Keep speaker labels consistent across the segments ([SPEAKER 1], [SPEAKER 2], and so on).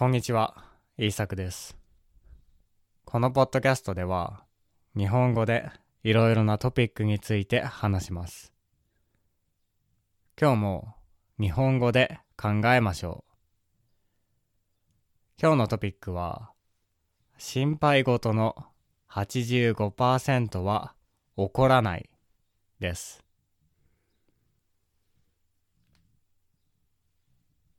[SPEAKER 1] こんにちは、イーサクです。このポッドキャストでは、日本語でいろいろなトピックについて話します。今日も日本語で考えましょう。今日のトピックは、心配事の85%は起こらないです。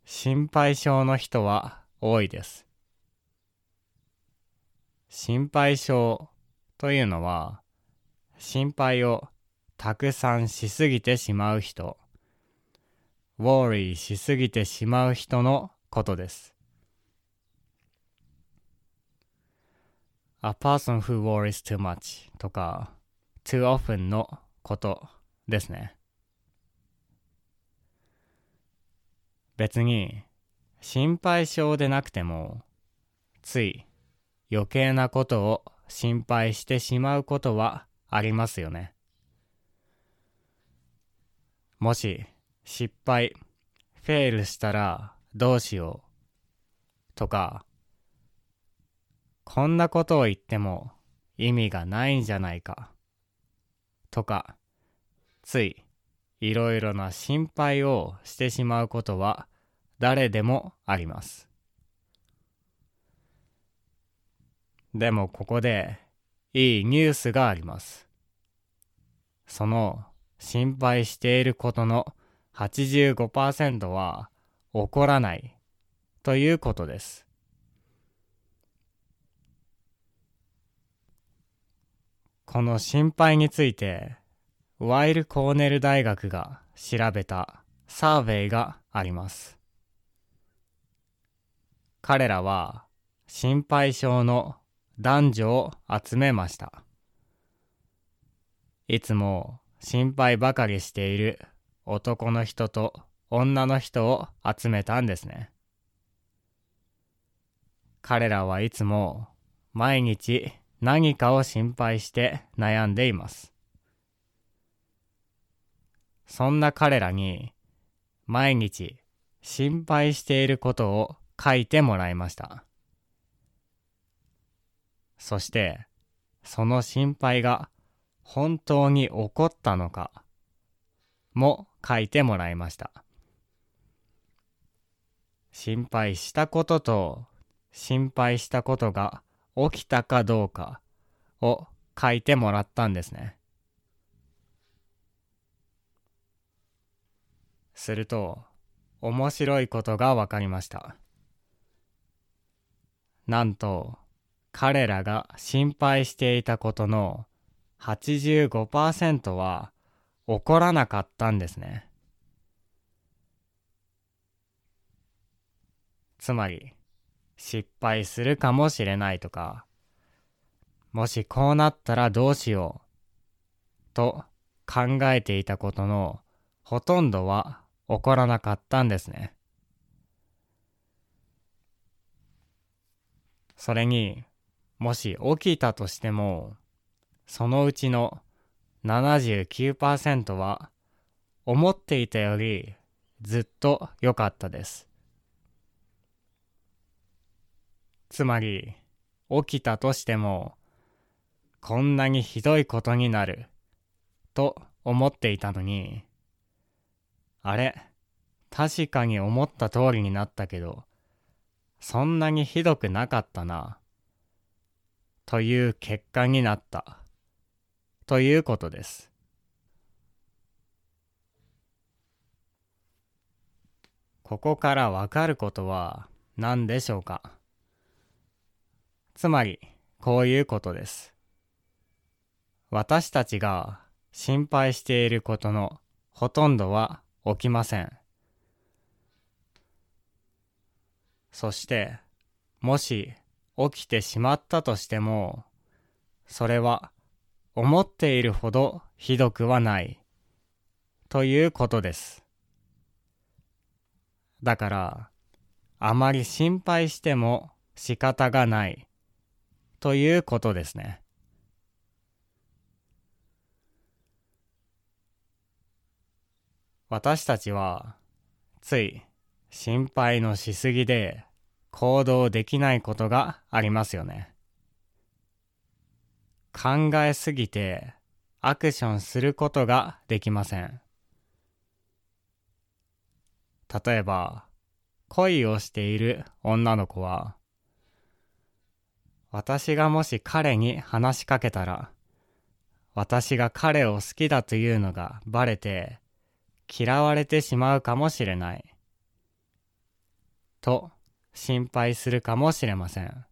[SPEAKER 1] 心配性の人は多いです。心配性というのは、心配をたくさんしすぎてしまう人、worry しすぎてしまう人のことです。a person who worries too much とか too often のことですね。別に心配性でなくてもつい余計なことを心配してしまうことはありますよね。もし失敗、フェールしたらどうしようとか、こんなことを言っても意味がないんじゃないかとか、ついいろいろな心配をしてしまうことは誰でもあります。でもここでいいニュースがあります。その心配していることの85%は起こらないということです。この心配についてワイル・コーネル大学が調べたサーベイがあります。彼らは心配性の男女を集めました。いつも心配ばかりしている男の人と女の人を集めたんですね。彼らはいつも毎日何かを心配して悩んでいます。そんな彼らに毎日心配していることを書いてもらいました。そして、その心配が本当に起こったのかも書いてもらいました。心配したことと心配したことが起きたかどうかを書いてもらったんですね。すると、面白いことが分かりました。なんと、彼らが心配していたことの85%は起こらなかったんですね。つまり、失敗するかもしれないとか、もしこうなったらどうしようと考えていたことのほとんどは起こらなかったんですね。それに、もし起きたとしても、そのうちの79%は思っていたよりずっと良かったです。つまり、起きたとしても、こんなにひどいことになる、と思っていたのに、あれ、確かに思った通りになったけど、そんなにひどくなかったな、という結果になった、ということです。ここからわかることは何でしょうか？つまり、こういうことです。私たちが心配していることのほとんどは起きません。そして、もし起きてしまったとしても、それは思っているほどひどくはない、ということです。だから、あまり心配しても仕方がない、ということですね。私たちは、つい心配のしすぎで行動できないことがありますよね。考えすぎてアクションすることができません。例えば、恋をしている女の子は、私がもし彼に話しかけたら、私が彼を好きだというのがバレて嫌われてしまうかもしれない。と心配するかもしれません。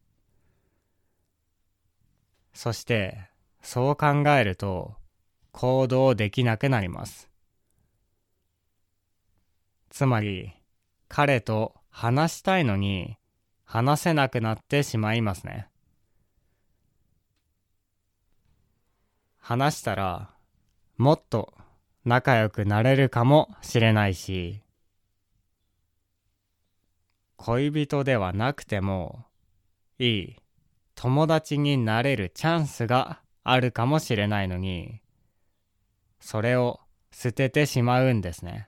[SPEAKER 1] そしてそう考えると行動できなくなります。つまり彼と話したいのに話せなくなってしまいますね。話したらもっと仲良くなれるかもしれないし恋人ではなくてもいい友達になれるチャンスがあるかもしれないのにそれを捨ててしまうんですね。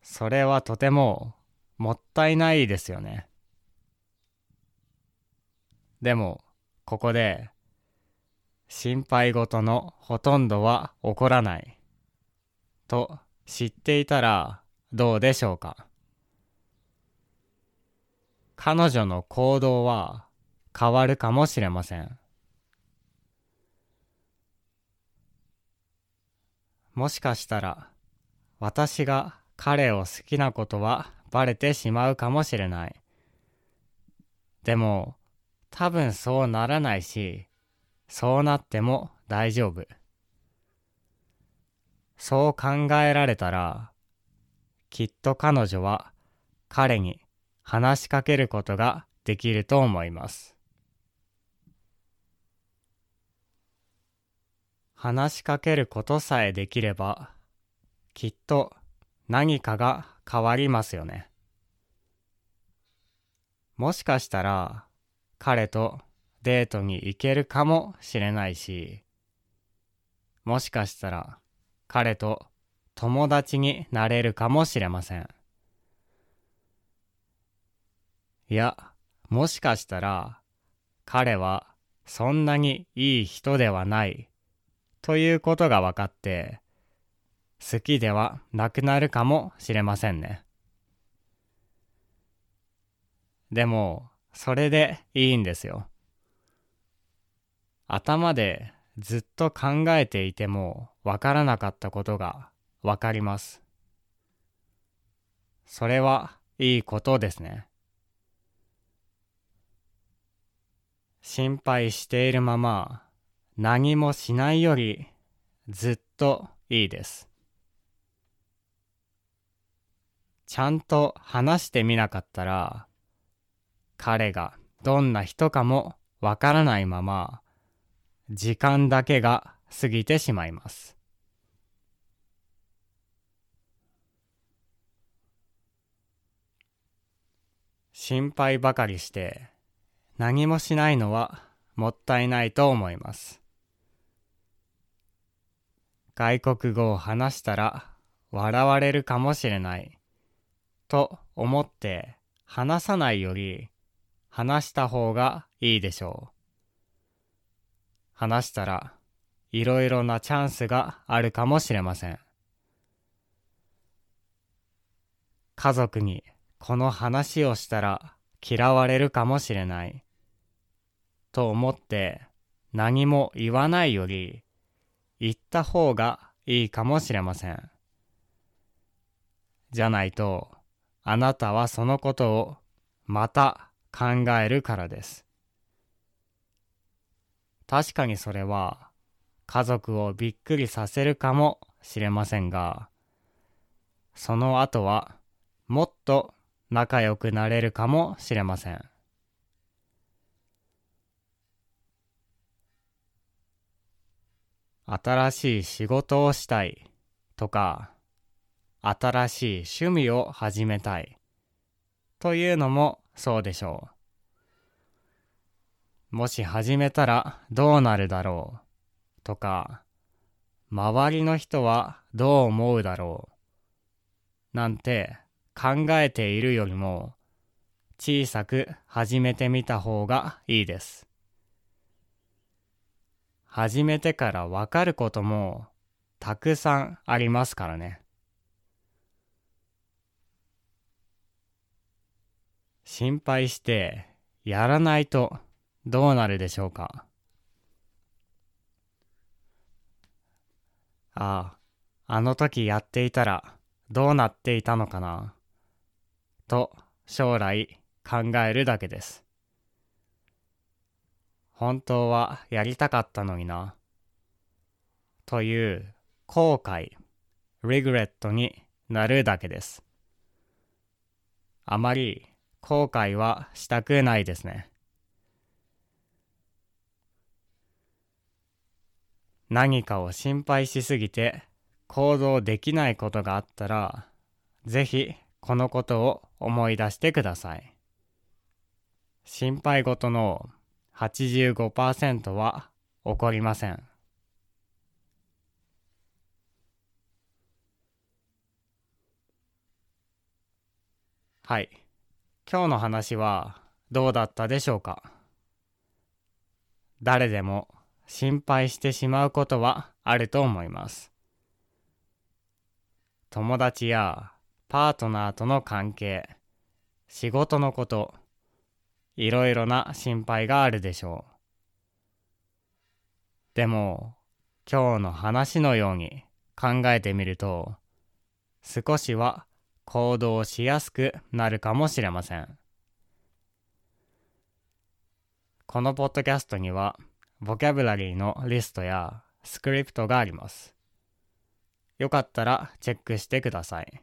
[SPEAKER 1] それはとてももったいないですよね。でもここで心配事のほとんどは起こらないと知っていたらどうでしょうか？彼女の行動は変わるかもしれません。もしかしたら私が彼を好きなことはバレてしまうかもしれない。でも多分そうならないし、そうなっても大丈夫。そう考えられたら、きっと彼女は彼に話しかけることができると思います。話しかけることさえできれば、きっと何かが変わりますよね。もしかしたら、彼とデートに行けるかもしれないし、もしかしたら彼と友達になれるかもしれません。いや、もしかしたら彼はそんなにいい人ではないということが分かって好きではなくなるかもしれませんね。でもそれでいいんですよ。頭でずっと考えていてもわからなかったことがわかります。それはいいことですね。心配しているまま何もしないよりずっといいです。ちゃんと話してみなかったら彼がどんな人かもわからないまま、時間だけが過ぎてしまいます。心配ばかりして何もしないのはもったいないと思います。外国語を話したら笑われるかもしれないと思って話さないより話した方がいいでしょう。話したらいろいろなチャンスがあるかもしれません。家族にこの話をしたら嫌われるかもしれない。と思って何も言わないより言った方がいいかもしれません。じゃないとあなたはそのことをまた考えるからです。確かにそれは家族をびっくりさせるかもしれませんが、その後はもっと仲良くなれるかもしれません。新しい仕事をしたいとか、新しい趣味を始めたいというのもそうでしょう。もし始めたらどうなるだろうとか、周りの人はどう思うだろうなんて考えているよりも小さく始めてみた方がいいです。始めてからわかることもたくさんありますからね。心配してやらないとどうなるでしょうかああ、あの時やっていたらどうなっていたのかなと将来考えるだけです。本当はやりたかったのにな。という後悔、regret になるだけです。あまり後悔はしたくないですね。何かを心配しすぎて行動できないことがあったら、ぜひこのことを思い出してください。心配事の85%は起こりません。はい。今日の話はどうだったでしょうか？誰でも心配してしまうことはあると思います。友達やパートナーとの関係、仕事のこと、いろいろな心配があるでしょう。でも、今日の話のように考えてみると、少しは行動しやすくなるかもしれません。このポッドキャストには、ボキャブラリーのリストやスクリプトがあります。よかったらチェックしてください。